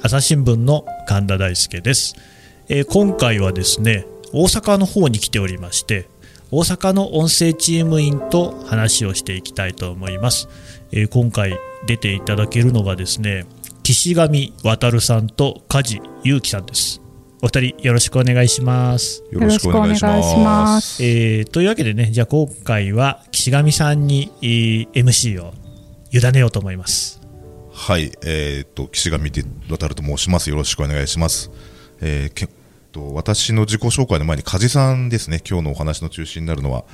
朝日新聞の神田大輔です、えー、今回はですね大阪の方に来ておりまして大阪の音声チーム員と話をしていきたいと思います、えー、今回出ていただけるのがですね岸上渉さんと梶裕樹さんです。お二人よろしくお願いします。よろしくお願いします。えー、というわけでねじゃあ今回は岸上さんに、えー、MC を委ねようと思いますはい、えー、っと岸上渡ると申します。よろしくお願いします。えー、けと私の自己紹介の前に梶さんですね。今日のお話の中心になるのは、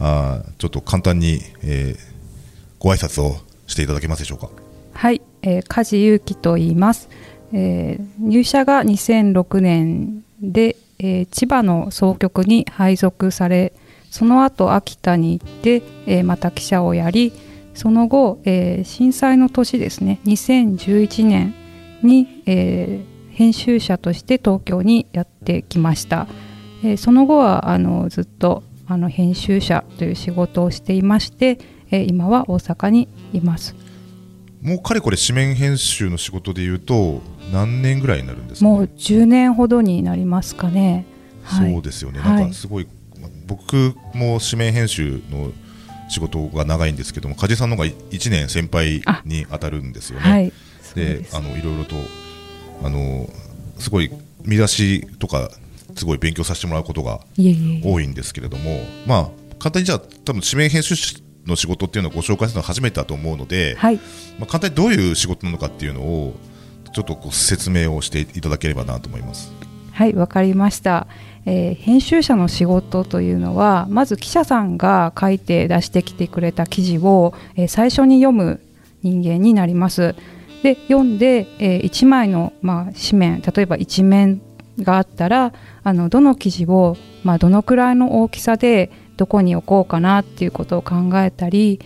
あちょっと簡単に、えー、ご挨拶をしていただけますでしょうか。はい、えー、梶裕樹と言います。えー、入社が2006年で、えー、千葉の総局に配属され、その後秋田に行って、えー、また記者をやり。その後、えー、震災の年ですね2011年に、えー、編集者として東京にやってきました、えー、その後はあのずっとあの編集者という仕事をしていまして、えー、今は大阪にいます。もうかれこれ紙面編集の仕事でいうと何年ぐらいになるんですか、ね、もう10年ほどになりますかね、はい、そうですよね、なんかすごい、はい、僕も紙面編集の仕事が長いんですけども梶さんの方が1年先輩に当たるんですよね。はい、であのいろいろとあのすごい見出しとかすごい勉強させてもらうことが多いんですけれどもまあ簡単にじゃあ多分指名編集の仕事っていうのをご紹介するのは初めてだと思うので、はい、まあ、簡単にどういう仕事なのかっていうのをちょっとこう説明をしていただければなと思います。はいわかりました、えー、編集者の仕事というのはまず記者さんが書いて出してきてくれた記事を、えー、最初に読む人間になります。で読んで、えー、1枚の、まあ、紙面例えば1面があったらあのどの記事を、まあ、どのくらいの大きさでどこに置こうかなっていうことを考えたり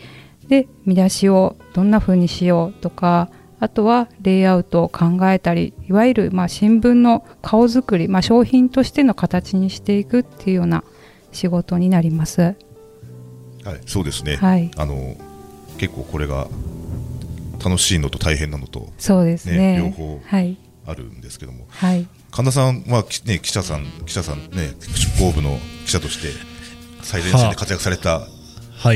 で見出しをどんな風にしようとかあとはレイアウトを考えたりいわゆるま新聞の顔作り、まあ、商品としての形にしていくっていうような仕事になります。はい、そうですね、はい、あの結構これが楽しいのと大変なのと、そうですね。両方あるんですけども、はい、神田さんは、ね、記者さん記者さんね出向部の記者として最前線で活躍された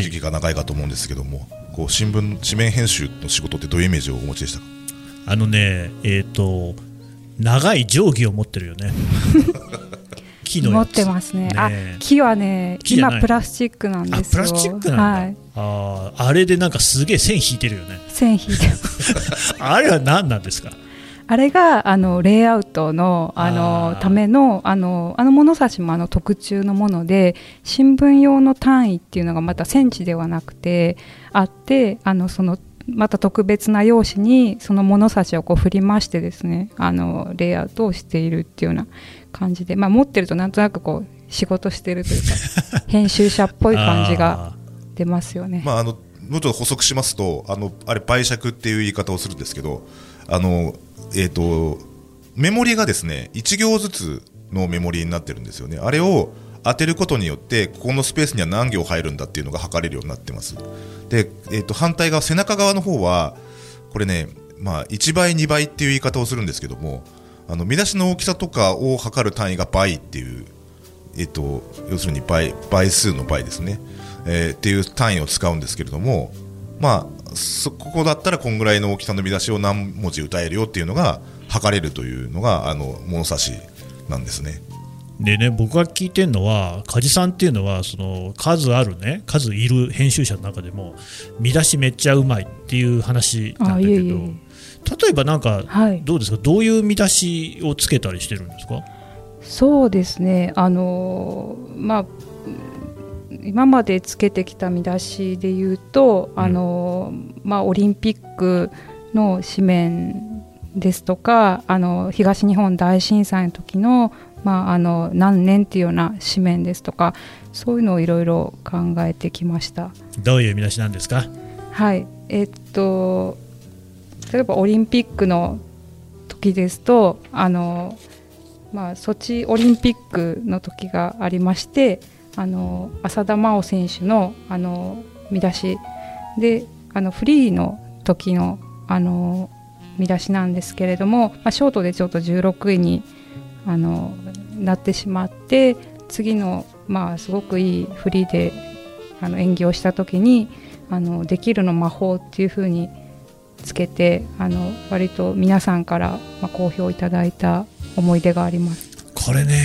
時期が長いかと思うんですけども、こう新聞紙面編集の仕事ってどういうイメージをお持ちでしたか？あのねえっ、ー、と長い定規を持ってるよね。木の持ってますね、ね、あ木はね今プラスチックなんですよ。プラスチックなんだ、はい、ああれでなんかすげえ線引いてるよね。線引いてる あれは何なんですか？あれがあのレイアウトのあのためのあのあの物差しもあの特注のもので新聞用の単位っていうのがまたセンチではなくてあってあのそのまた特別な用紙にその物差しをこう振り回してですねあのレイアウトをしているっていうような感じで、まあ、持ってるとなんとなくこう仕事してるというか 編集者っぽい感じが出ますよね。まあ、あのもうちょっと補足しますとあのあれ売借っていう言い方をするんですけどあのえっ、ー、と、メモリがですね、1行ずつのメモリになってるんですよね。あれを当てることによって、ここのスペースには何行入るんだっていうのが測れるようになってます。で、えっ、ー、と、反対側、背中側の方は、これね、まあ、1倍、2倍っていう言い方をするんですけども、あの見出しの大きさとかを測る単位が倍っていう、えっ、ー、と、要するに倍倍数の倍ですね、えー、っていう単位を使うんですけれども、まあ、そこだったらこんぐらいの大きさの見出しを何文字歌えるよっていうのが測れるというのがあの物差しなんですね。でね僕が聞いてるのは梶さんっていうのはその数あるね数いる編集者の中でも見出しめっちゃうまいっていう話なんだけど例えばなんかどうですか、はい、どういう見出しをつけたりしてるんですか？そうですね。あのまあ今までつけてきた見出しで言うと、うん、あのまあ、オリンピックの紙面ですとかあの東日本大震災の時の,、まあ、あの何年っていうような紙面ですとかそういうのをいろいろ考えてきました。どういう見出しなんですか？はい。えっと例えばオリンピックの時ですとあの、まあ、ソチオリンピックの時がありましてあの浅田真央選手のあの見出し。であのフリーの時のあの見出しなんですけれども、まあ、ショートでちょっと16位にあのなってしまって次の、まあ、すごくいいフリーであの演技をした時にあのできるの魔法っていうふうにつけてあの割と皆さんから、まあ、好評いただいた思い出があります。これね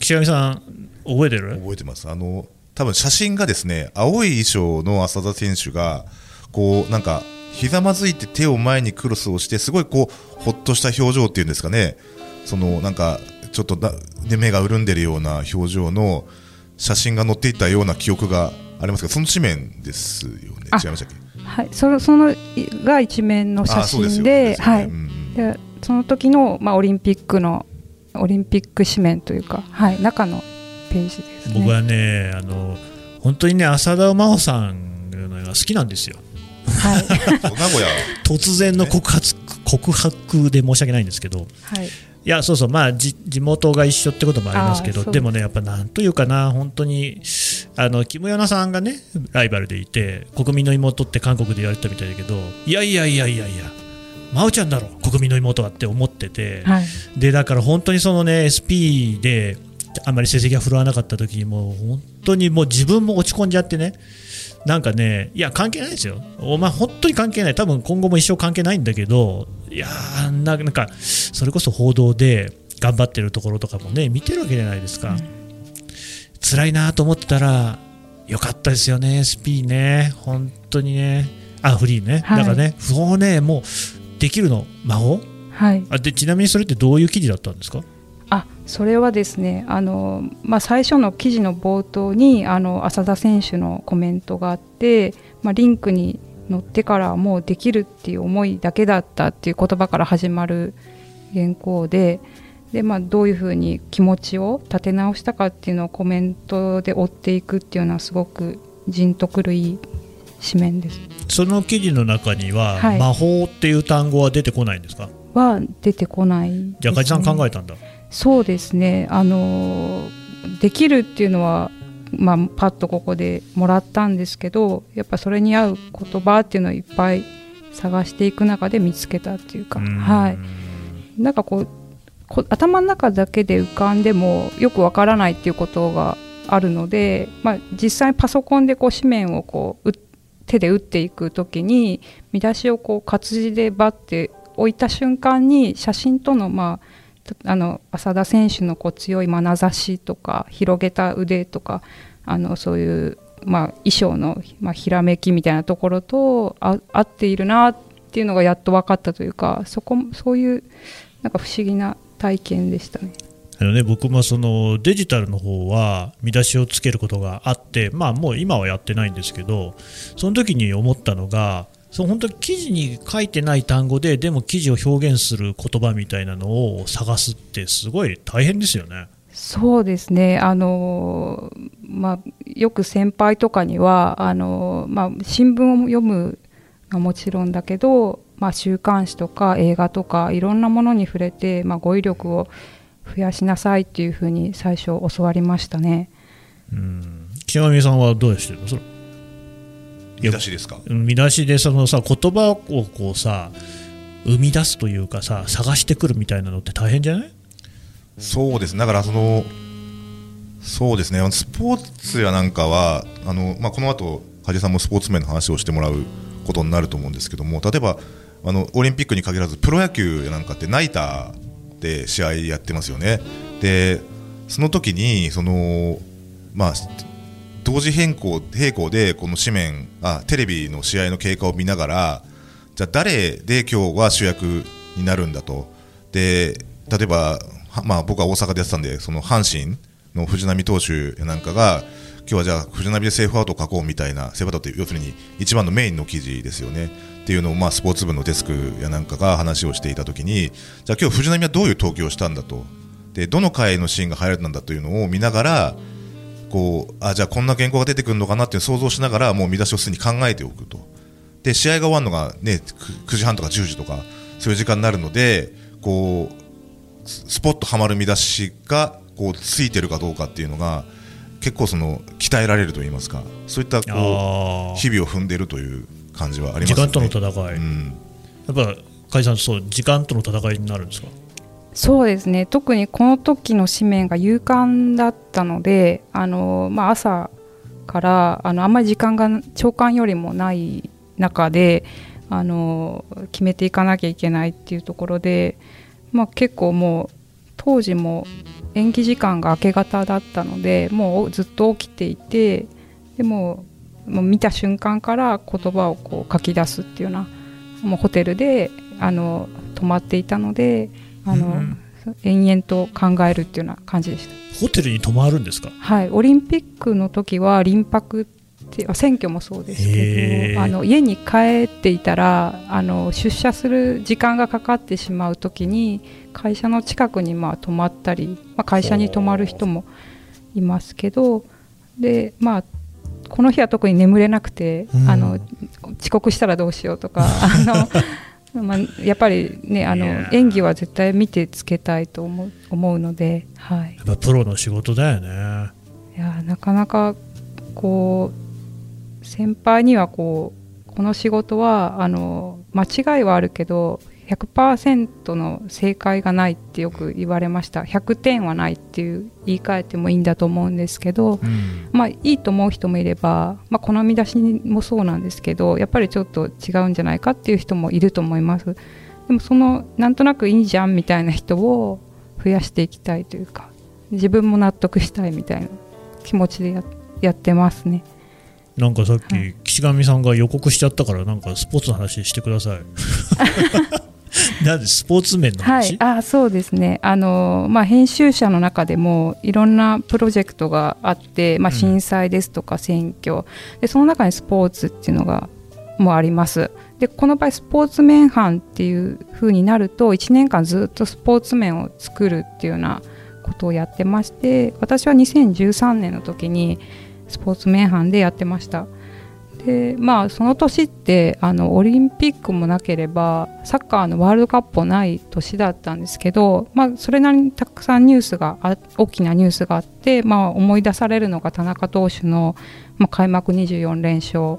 岸上さん覚えてる？覚えてます。あの多分写真がですね青い衣装の浅田選手がこうなんかひざまずいて手を前にクロスをしてすごいこうほっとした表情っていうんですかね。そのなんかちょっとなで目が潤んでるような表情の写真が載っていたような記憶がありますがその紙面ですよね。違いましたっけ？はいそそのが一面の写真ではい、でその時のまあオリンピックのオリンピック紙面というかはい中のページです、ね、僕はねあの本当にね浅田真央さんが好きなんですよ。はい、名古屋。突然の告発、告白で申し訳ないんですけど、はい、いやそうそうまあ地元が一緒ってこともありますけどでもねやっぱなんというかな本当にあのキム・ヨナさんがねライバルでいて国民の妹って韓国で言われてたみたいだけどいやいやいやいやいや真央ちゃんだろ国民の妹はって思ってて、はい、でだから本当にそのね SP であんまり成績が振るわなかった時にもう本当にもう自分も落ち込んじゃってねなんかね、いや、関係ないですよ。お前、本当に関係ない。多分今後も一生関係ないんだけど、いやななんか、それこそ報道で頑張ってるところとかもね、見てるわけじゃないですか。うん、辛いなと思ったら、よかったですよね、SP ね。本当にね。あ、フリーね。はい、だからね、そうね、もう、できるの、魔法？はい。あでちなみにそれってどういう記事だったんですか？あそれはですねあの、まあ、最初の記事の冒頭にあの浅田選手のコメントがあって、まあ、リンクに乗ってからもうできるっていう思いだけだったっていう言葉から始まる原稿でで、まあ、どういうふうに気持ちを立て直したかっていうのをコメントで追っていくっていうのはすごくじんとくるいい紙面です。その記事の中には、はい、魔法っていう単語は出てこないんですか？は出てこない、ね、じゃあ梶さん考えたんだそうですね。あのできるっていうのは、まあ、パッとここでもらったんですけどやっぱそれに合う言葉っていうのをいっぱい探していく中で見つけたっていうか。はい。なんかこう頭の中だけで浮かんでもよくわからないっていうことがあるので、まあ、実際パソコンでこう紙面をこう手で打っていく時に見出しをこう活字でバッて置いた瞬間に写真とのまああの浅田選手のこう強い眼差しとか広げた腕とかあのそういう、まあ、衣装の、まあ、ひらめきみたいなところと合っているなっていうのがやっと分かったというかそこそういうなんか不思議な体験でしたね。あのね、僕もそのデジタルの方は見出しをつけることがあって、まあ、もう今はやってないんですけどその時に思ったのがそう本当に記事に書いてない単語ででも記事を表現する言葉みたいなのを探すってすごい大変ですよね。そうですねあの、まあ、よく先輩とかにはあの、まあ、新聞を読むのはもちろんだけど、まあ、週刊誌とか映画とかいろんなものに触れて、まあ、語彙力を増やしなさいっていうふうに最初教わりましたね。うん極さんはどうしてるの見出しですか？見出しでそのさ言葉をこうさ生み出すというかさ探してくるみたいなのって大変じゃない？そうです。だからそのそうですね。スポーツやなんかはあの、まあ、この後梶さんもスポーツ面の話をしてもらうことになると思うんですけども例えばあのオリンピックに限らずプロ野球やなんかってナイターで試合やってますよね。でその時にそのまあ同時変更並行でこの紙面あテレビの試合の経過を見ながらじゃあ誰で今日は主役になるんだと。で例えば、まあ、僕は大阪でやってたんでその阪神の藤浪投手なんかが今日はじゃあ藤浪でセーフアウトを書こうみたいなセーフアウトって要するに一番のメインの記事ですよね。っていうのをまあスポーツ部のデスクやなんかが話をしていたときにじゃあ今日藤浪はどういう投球をしたんだと。でどの回のシーンが入られたんだというのを見ながらこうあじゃあこんな原稿が出てくるのかなって想像しながらもう見出しをすでに考えておくと。で試合が終わるのが、ね、9時半とか10時とかそういう時間になるのでこうスポッとはまる見出しがこうついてるかどうかっていうのが結構その鍛えられると言いますかそういったこう日々を踏んでるという感じはありますね時間との戦い、うん、やっぱ海さんそう時間との戦いになるんですかそうですね。特にこの時の紙面が夕刊だったのであの、まあ、朝からあのあんまり時間が朝刊よりもない中であの決めていかなきゃいけないっていうところで、まあ、結構もう当時も延期時間が明け方だったのでもうずっと起きていてでももう見た瞬間から言葉をこう書き出すっていうようなもうホテルであの泊まっていたのであの、うん、延々と考えるっていうような感じでした。ホテルに泊まるんですか？はい。オリンピックの時は臨泊って選挙もそうですけどあの家に帰っていたらあの出社する時間がかかってしまう時に会社の近くにまあ泊まったり、まあ、会社に泊まる人もいますけどでまあこの日は特に眠れなくて、うん、あの遅刻したらどうしようとかあの、まあ、やっぱりねあの演技は絶対見てつけたいと思う思うので、はい、やっぱプロの仕事だよね。いやなかなかこう先輩にはこうこの仕事はあの間違いはあるけど100%の正解がないってよく言われました。100点はないっていう言い換えてもいいんだと思うんですけど、うん、まあいいと思う人もいれば、まあ、好み出しもそうなんですけどやっぱりちょっと違うんじゃないかっていう人もいると思います。でもそのなんとなくいいじゃんみたいな人を増やしていきたいというか自分も納得したいみたいな気持ちでややってますね。なんかさっき、岸上さんが予告しちゃったからなんかスポーツの話してください なんでスポーツ面の話、はい、あそうですね。あの、まあ、編集者の中でもいろんなプロジェクトがあって、まあ、震災ですとか選挙、うん、でその中にスポーツっていうのがもあります。でこの場合スポーツ面班っていう風になると1年間ずっとスポーツ面を作るっていうようなことをやってまして私は2013年の時にスポーツ面班でやってました。でまあその年ってあのオリンピックもなければサッカーのワールドカップもない年だったんですけど、まあ、それなりにたくさんニュースが大きなニュースがあって、まあ、思い出されるのが田中投手の、まあ、開幕24連勝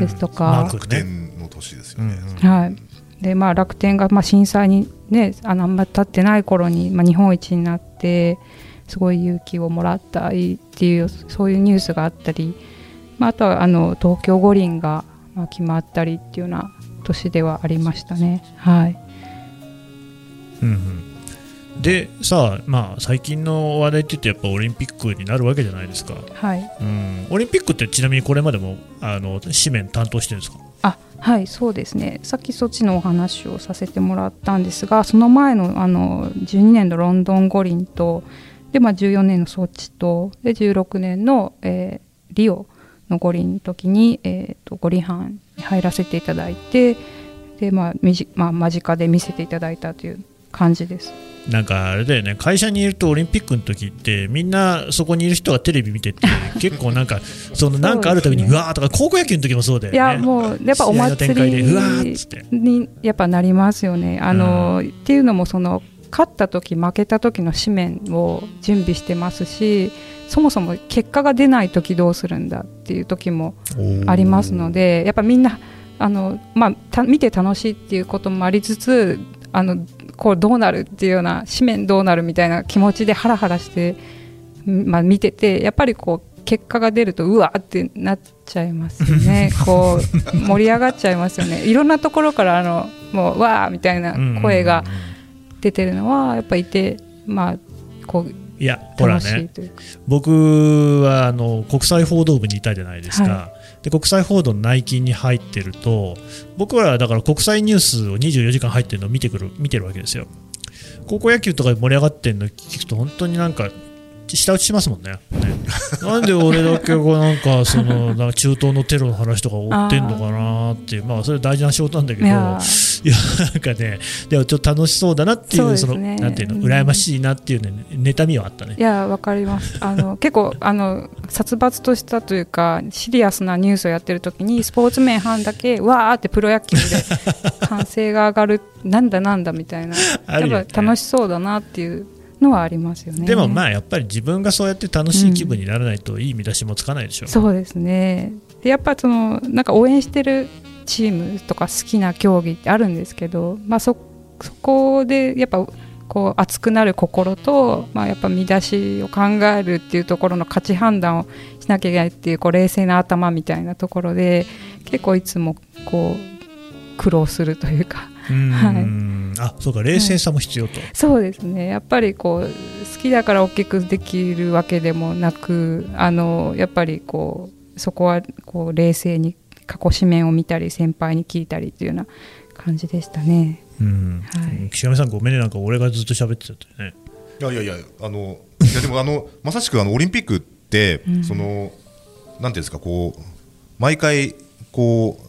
ですとか、うん、楽天の年ですよね、はい。でまあ、楽天がまあ震災に、ね、あのあんま経ってない頃にまに、あ、日本一になってすごい勇気をもらったりっていうそういうニュースがあったり。まあ、あとはあの東京五輪が決まったりっていうような年ではありましたね。はい、うんうん、でさあ、まあ、最近の話題って言ってやっぱオリンピックになるわけじゃないですか、はい。うん、オリンピックってちなみにこれまでもあの紙面担当してるんですか？あはいそうですね。さっきそっちのお話をさせてもらったんですがその前のあの12年のロンドン五輪とで、まあ、14年のソチとで16年の、えー、リオの五輪の時に、えーと、五輪班に入らせていただいてで、まあみじまあ、間近で見せていただいたという感じです。なんかあれだよね。会社にいるとオリンピックの時ってみんなそこにいる人がテレビ見てて 結構なんかそのなんかあるたびにう、ね、わーとか高校野球の時もそうだよね。いやもうやっぱお祭りにやっぱなりますよね。あの、うん、っていうのもその勝った時負けた時の紙面を準備してますしそもそも結果が出ない時どうするんだっていう時もありますのでやっぱみんなあの、まあ、見て楽しいっていうこともありつつあのこうどうなるっていうような紙面どうなるみたいな気持ちでハラハラして、まあ、見ててやっぱりこう結果が出るとうわってなっちゃいますよね。こう盛り上がっちゃいますよね。いろんなところからあのもうわーみたいな声が出てるのはやっぱいてまあこういやほらね。僕はあの国際報道部にいたじゃないですか、はい、で国際報道の内勤に入ってると僕らはだから国際ニュースを24時間入ってるのを見てくる見てるわけですよ。高校野球とかで盛り上がってるの聞くと本当になんか舌打ちしますもんね。ね。なんで俺だけこうなんかその なんか中東のテロの話とか追ってんのかなってまあそれ大事な仕事なんだけど。いやなんかねでもちょっと楽しそうだなっていうそのなんていうの羨ましいなっていうね妬みはあったね。いやわかります。あの 結構あの殺伐としたというかシリアスなニュースをやってる時にスポーツ面班だけわーってプロ野球で 歓声が上がるなんだなんだみたいな、やっぱ楽しそうだなっていうのはありますよねでもまあやっぱり自分がそうやって楽しい気分にならないといい見出しもつかないでしょう、うん、そうですねでやっぱそのなんか応援してるチームとか好きな競技ってあるんですけど、まあ、そそこでやっぱこう熱くなる心と、まあ、やっぱ見出しを考えるっていうところの価値判断をしなきゃいけないっていうこう冷静な頭みたいなところで結構いつもこう苦労するというか。はい、あそうか冷静さも必要と、はい、そうですね。やっぱりこう好きだから大きくできるわけでもなくあのやっぱりこうそこはこう冷静に過去紙面を見たり先輩に聞いたりっていうような感じでしたね。うん。はい、岸上さんごめんねなんか俺がずっと喋ってたってね。いやいやいやあのいやでもあのまさしくあのオリンピックって、うん、そのなんていうんですかこう毎回こう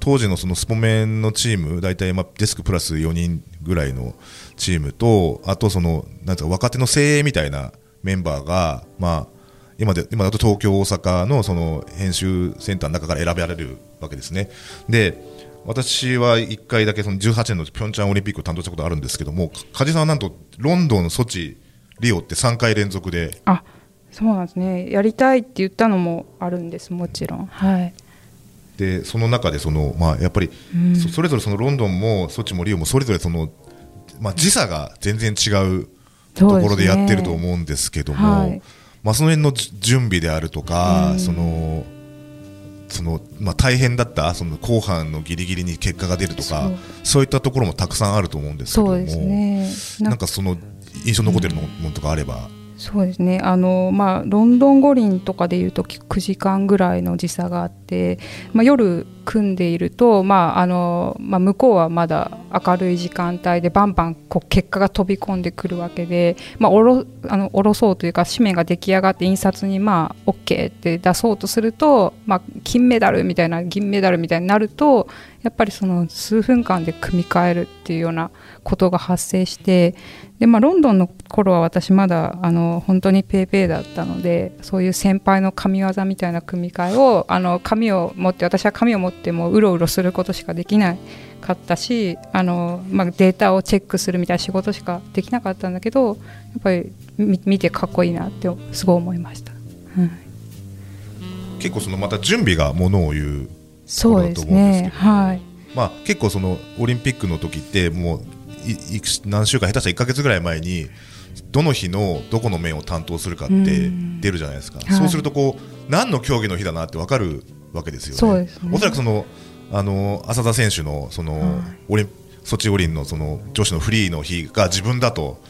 当時のそのスポメンのチーム大体まあデスクプラス4人ぐらいのチームとあとそのなんか若手の精鋭みたいなメンバーがまあ今で今だと東京、大阪のその編集センターの中から選べられるわけですね。で私は1回だけその18年のピョンチャンオリンピックを担当したことあるんですけども梶さんはなんとロンドン、ソチ、リオって3回連続であそうなんですねやりたいって言ったのもあるんですもちろん。はいでその中でその、まあ、やっぱり、うん、それぞれそのロンドンもソチもリオもそれぞれその、まあ、時差が全然違うところでやってると思うんですけども、ねはい、まあ、その辺の準備であるとか、うん、そのそのまあ、大変だったその後半のギリギリに結果が出るとかそう。いったところもたくさんあると思うんですけども、ね、なんかその印象に残ってるものとかあれば。そうですね。あの、まあ、ロンドン五輪とかでいうと9時間ぐらいの時差があって、まあ、夜組んでいると、まああのまあ、向こうはまだ明るい時間帯でバンバンこう結果が飛び込んでくるわけで、まあ、おろあの下ろそうというか紙面が出来上がって印刷にまあ OK って出そうとすると、まあ、金メダルみたいな銀メダルみたいになるとやっぱりその数分間で組み替えるっていうようなことが発生してで、まあ、ロンドンの頃は私まだあの本当に paypay だったのでそういう先輩の神業みたいな組み替えをあの紙を持って私は紙を持ってもうろうろすることしかできないかったしあの、まあ、データをチェックするみたいな仕事しかできなかったんだけどやっぱり見てかっこいいなってすごい思いました、うん、結構そのまた準備がものを言うそうですね。はい。まあ、結構そのオリンピックの時ってもうい何週間下手したら1か月ぐらい前にどの日のどこの面を担当するかって出るじゃないですか、はい、そうするとこう何の競技の日だなって分かるわけですよね。ね。おそらくそのあの浅田選手のその、はい、オリンソチ五輪のその女子のフリーの日が自分だと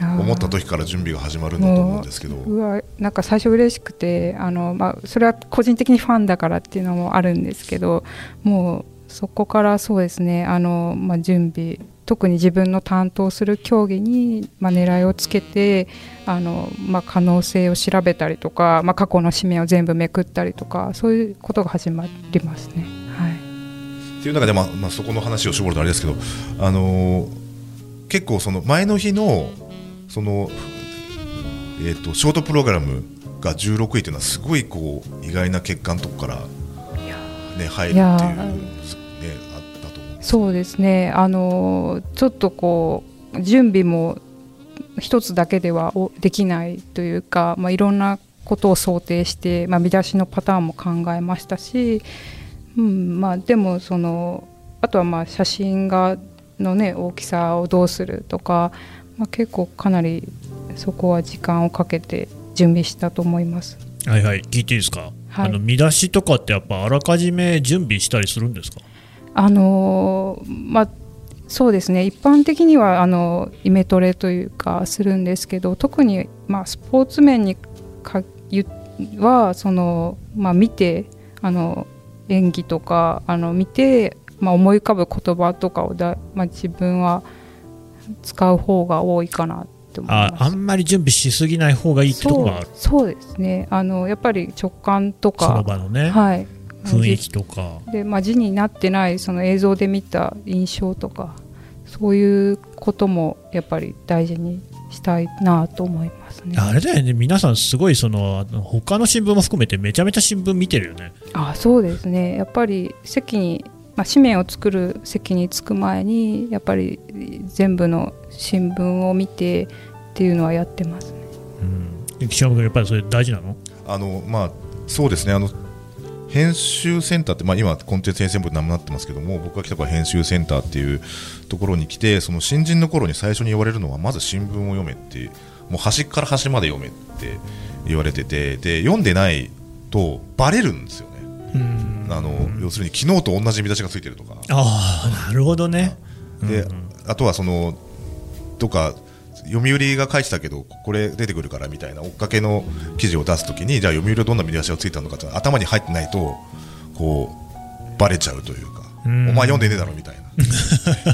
思った時から準備が始まるんだと思うんですけどうわなんか最初嬉しくてあの、まあ、それは個人的にファンだからっていうのもあるんですけどもうそこからそうですねあの、まあ、準備特に自分の担当する競技に、まあ、狙いをつけてあの、まあ、可能性を調べたりとか、まあ、過去の紙面を全部めくったりとかそういうことが始まりますね。はい、っていう中で、まあまあ、そこの話を絞るとあれですけど、あのー、結構その前の日のその、えーと、ショートプログラムが16位というのはすごいこう意外な結果のとこから、ね、入るっていう。そうですね。あのちょっとこう準備も一つだけではできないというか、まあ、いろんなことを想定して、まあ、見出しのパターンも考えましたし、うんまあ、でもそのあとはまあ写真がの、ね、大きさをどうするとか、まあ、結構かなりそこは時間をかけて準備したと思います。はいはい。聞いていいですか、はい、あの見出しとかってやっぱあらかじめ準備したりするんですか？あのまあそうですね。一般的にはあのイメトレというかするんですけど特に、まあ、スポーツ面にかはその、まあ、見てあの演技とかあの見て、まあ、思い浮かぶ言葉とかをだ、まあ、自分は使う方が多いかなって思います。ああんまり準備しすぎない方がいいってところがある。そうですね。あのやっぱり直感とかその場のね、はい、雰囲気とか。で、まあ、字になってないその映像で見た印象とかそういうこともやっぱり大事にしたいなと思いますね。あれだよね。皆さんすごいその他の新聞も含めてめちゃめちゃ新聞見てるよね。あそうですね。やっぱり席に、まあ、紙面を作る席に着く前にやっぱり全部の新聞を見てっていうのはやってますね、うん、岸山君やっぱりそれ大事なの？あのまあそうですね。あの編集センターって、まあ、今コンテンツ編成部になってますけども僕が来たから編集センターっていうところに来てその新人の頃に最初に言われるのはまず新聞を読めってもう端から端まで読めって言われててで読んでないとバレるんですよ。ね。あの要するに昨日と同じ見出しがついてるとか。ああなるほどね。で、あとはそのとか読売が書いてたけどこれ出てくるからみたいな追っかけの記事を出すときにじゃあ読売はどんな見出しがついたのかって頭に入ってないとこうバレちゃうというか。お前読んでねえだろみたいな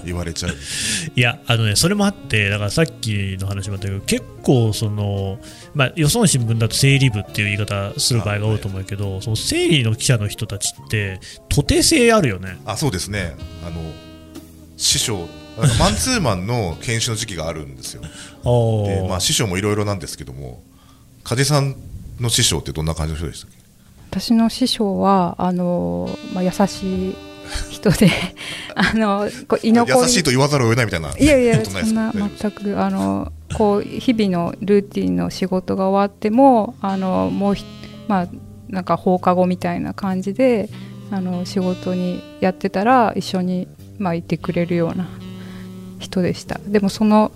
言われちゃう。いやあのねそれもあってだからさっきの話もあったけど結構そのまあよその新聞だと整理部っていう言い方する場合が多いと思うけどその整理の記者の人たちって徒弟性あるよね。あそうですね。あの師匠マンツーマンの研修の時期があるんですよ。で、まあ、師匠もいろいろなんですけども梶さんの師匠ってどんな感じの人でしたっけ？私の師匠はあの、まあ、優しい人で あのこう居残り。優しいと言わざるを得ないみたいないやいやそんな全くあのこう日々のルーティンの仕事が終わってもあのもうまあなんか放課後みたいな感じであの仕事にやってたら一緒に、まあ、いてくれるような人でした。でもその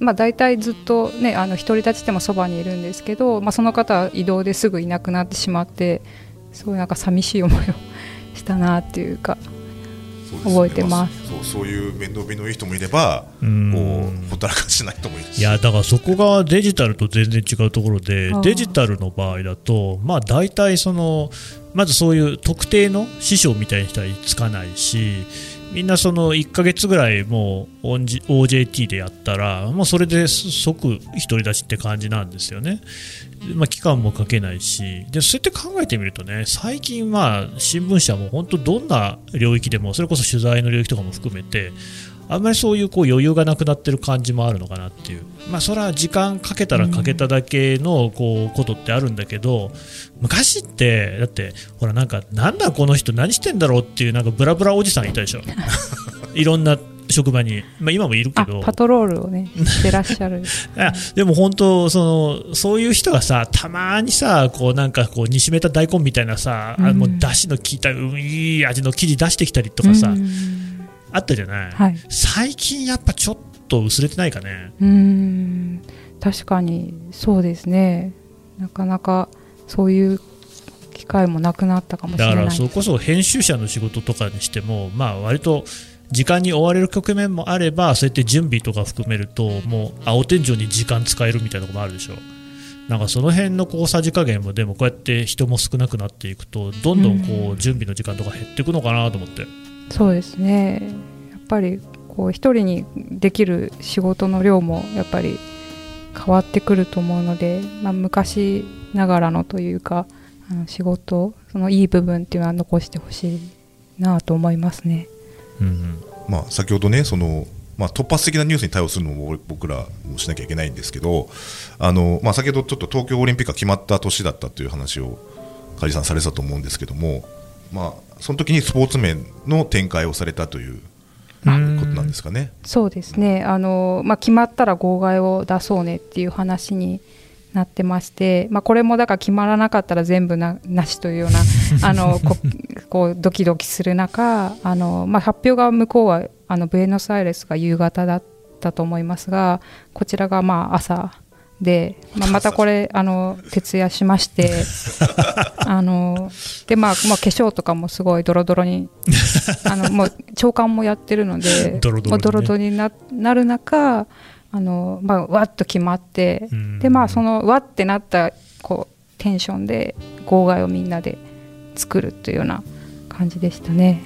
まあ、大体ずっと、ね、あの独り立ちでもそばにいるんですけど、まあ、その方は移動ですぐいなくなってしまってすごいなんか寂しい思いをしたなっていうか覚えてます、そうそういう面倒見のいい人もいればこうほったらかしない人もいるいやだからそこがデジタルと全然違うところでデジタルの場合だと、まあ、大体そのまずそういう特定の師匠みたいな人はつかないしみんなその1ヶ月ぐらいもう OJT でやったらもうそれで即独り立ちって感じなんですよね。まあ、期間もかけないしでそうやって考えてみるとね最近まあ新聞社も本当どんな領域でもそれこそ取材の領域とかも含めてあんまりそういうこう余裕がなくなってる感じもあるのかなっていう、まあ、それは時間かけたらかけただけのこうことってあるんだけど、昔って、だって、ほら、なんか、なんだこの人、何してんだろうっていう、なんかブラブラおじさんいたでしょ、いろんな職場に、まあ、今もいるけど。パトロールをねしてらっしゃる。でも本当そのそういう人がさたまにさこうなんかこう煮しめた大根みたいなさ、うん、あのだしの効いた、うん、いい味の生地出してきたりとかさ、うんあったじゃない、はい、最近やっぱちょっと薄れてないかね。うん。確かにそうですね。なかなかそういう機会もなくなったかもしれない。だからそれこそ編集者の仕事とかにしてもまあ割と時間に追われる局面もあればそうやって準備とか含めるともう青天井に時間使えるみたいなところもあるでしょ。なんかその辺のこうさじ加減もでもこうやって人も少なくなっていくとどんどんこう準備の時間とか減っていくのかなと思って。そうですねやっぱりこう一人にできる仕事の量もやっぱり変わってくると思うので、まあ、昔ながらのというかあの仕事そのいい部分っていうのは残してほしいなと思いますね。うん、うん、まあ、先ほどねそのまあ、突発的なニュースに対応するのも僕らもしなきゃいけないんですけどあの、まあ、先ほどちょっと東京オリンピックが決まった年だったという話を梶さんされてたと思うんですけども、まあ、その時にスポーツ面の展開をされたということなんですかね。そうですねあの、まあ、決まったら号外を出そうねっていう話になってまして、まあ、これもだから決まらなかったら全部ななしというような あのここうドキドキする中あの、まあ、発表が向こうはあのブエノスアイレスが夕方だったと思いますがこちらがまあ朝で、まあ、またこれあの徹夜しまして あので、まあ、まあ化粧とかもすごいドロドロに あのもう長官もやってるのでドロドロ、ね、ドロドロにななる中あの、まあ、わっと決まってで、まあ、そのわってなったこうテンションで号外をみんなで作るというような感じでしたね。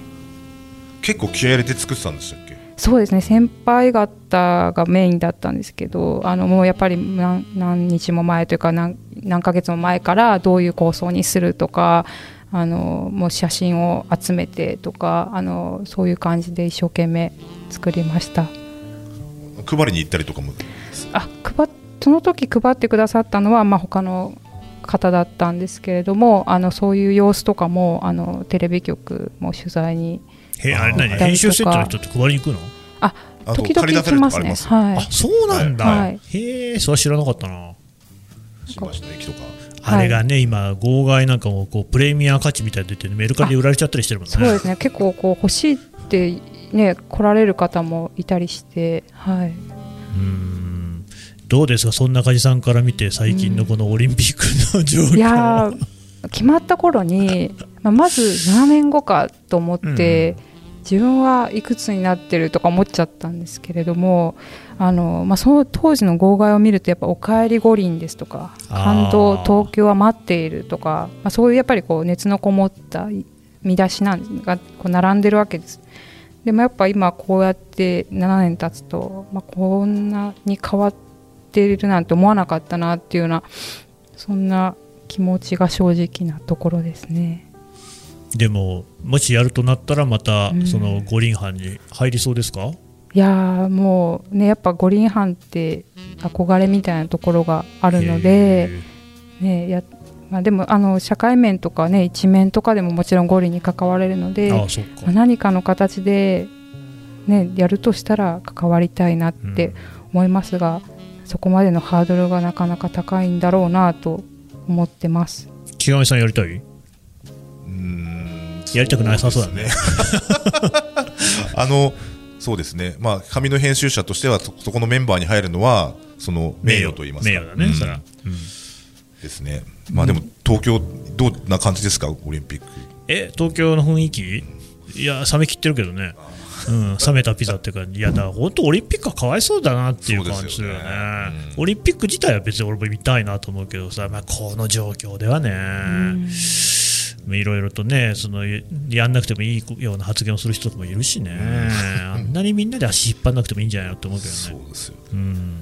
結構気合入れて作ってたんでしたっけ？そうですね。先輩方がメインだったんですけどあのもうやっぱり何何日も前というか何何ヶ月も前からどういう構想にするとかあのもう写真を集めてとかあのそういう感じで一生懸命作りました。配りに行ったりとかも？あ配その時配ってくださったのは、まあ、他の方だったんですけれどもあのそういう様子とかもあのテレビ局も取材にへあれ何？編集セットの人って配りに行くの？あ時々行きますね。はい、あそうなんだ、はい、へえそれは知らなかったな。新橋の駅とかあれがね、今、号外なんかもこうプレミア価値みたいに出て、メルカリで売られちゃったりしてるもんね。そうですね。結構こう欲しいってね来られる方もいたりしてはい。うん。どうですか、そんな梶さんから見て、最近のこのオリンピックの状況、いやー決まった頃に、まあ、まず7年後かと思って、自分はいくつになってるとか思っちゃったんですけれどもあの、まあ、その当時の号外を見るとやっぱ「おかえり五輪」ですとか「あー感動東京は待っている」とか、まあ、そういうやっぱりこう熱のこもった見出しなんがこう並んでるわけです。でもやっぱ今こうやって7年経つと、まあ、こんなに変わっているなんて思わなかったなっていうようなそんな気持ちが正直なところですね。でも、もしやるとなったら、またうん。その五輪班に入りそうですか、いやーもうねやっぱ五輪班って憧れみたいなところがあるので、ねやまあ、でもあの社会面とかね一面とかでももちろん五輪に関われるので、ああ。何かの形で、ね、やるとしたら関わりたいなって思いますが、そこまでのハードルがなかなか高いんだろうなと思ってます。木上さんやりたい？やりたくなさそうだね。あのそうですね、まあ、紙の編集者としてはそそこのメンバーに入るのはその名誉といいますか。名誉だね、うん。そら。うんですね、まあ、でも東京どんな感じですか？オリンピック。え、東京の雰囲気？いや、冷め切ってるけどね。うん、冷めたピザっていうか、いや、だから本当、オリンピックはかわいそうだなっていう感じするよね。そうですよね。うん。オリンピック自体は別に俺も見たいなと思うけどさ、まあ、この状況ではね、いろいろとね、そのやんなくてもいいような発言をする人もいるしね、あんなにみんなで足引っ張んなくてもいいんじゃないのって思うけどね、そうですよ。うん、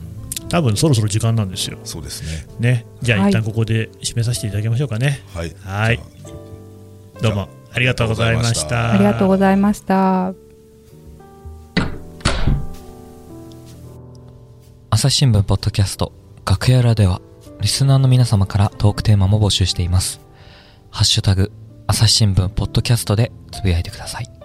多分そろそろ時間なんですよ。そうですね。ね、じゃあ、はい。一旦ここで締めさせていただきましょうかね。はい。はい。どうも。ありがとうございました。ありがとうございました。朝日新聞ポッドキャスト楽屋裏ではリスナーの皆様からトークテーマも募集しています。ハッシュタグ朝日新聞ポッドキャストでつぶやいてください。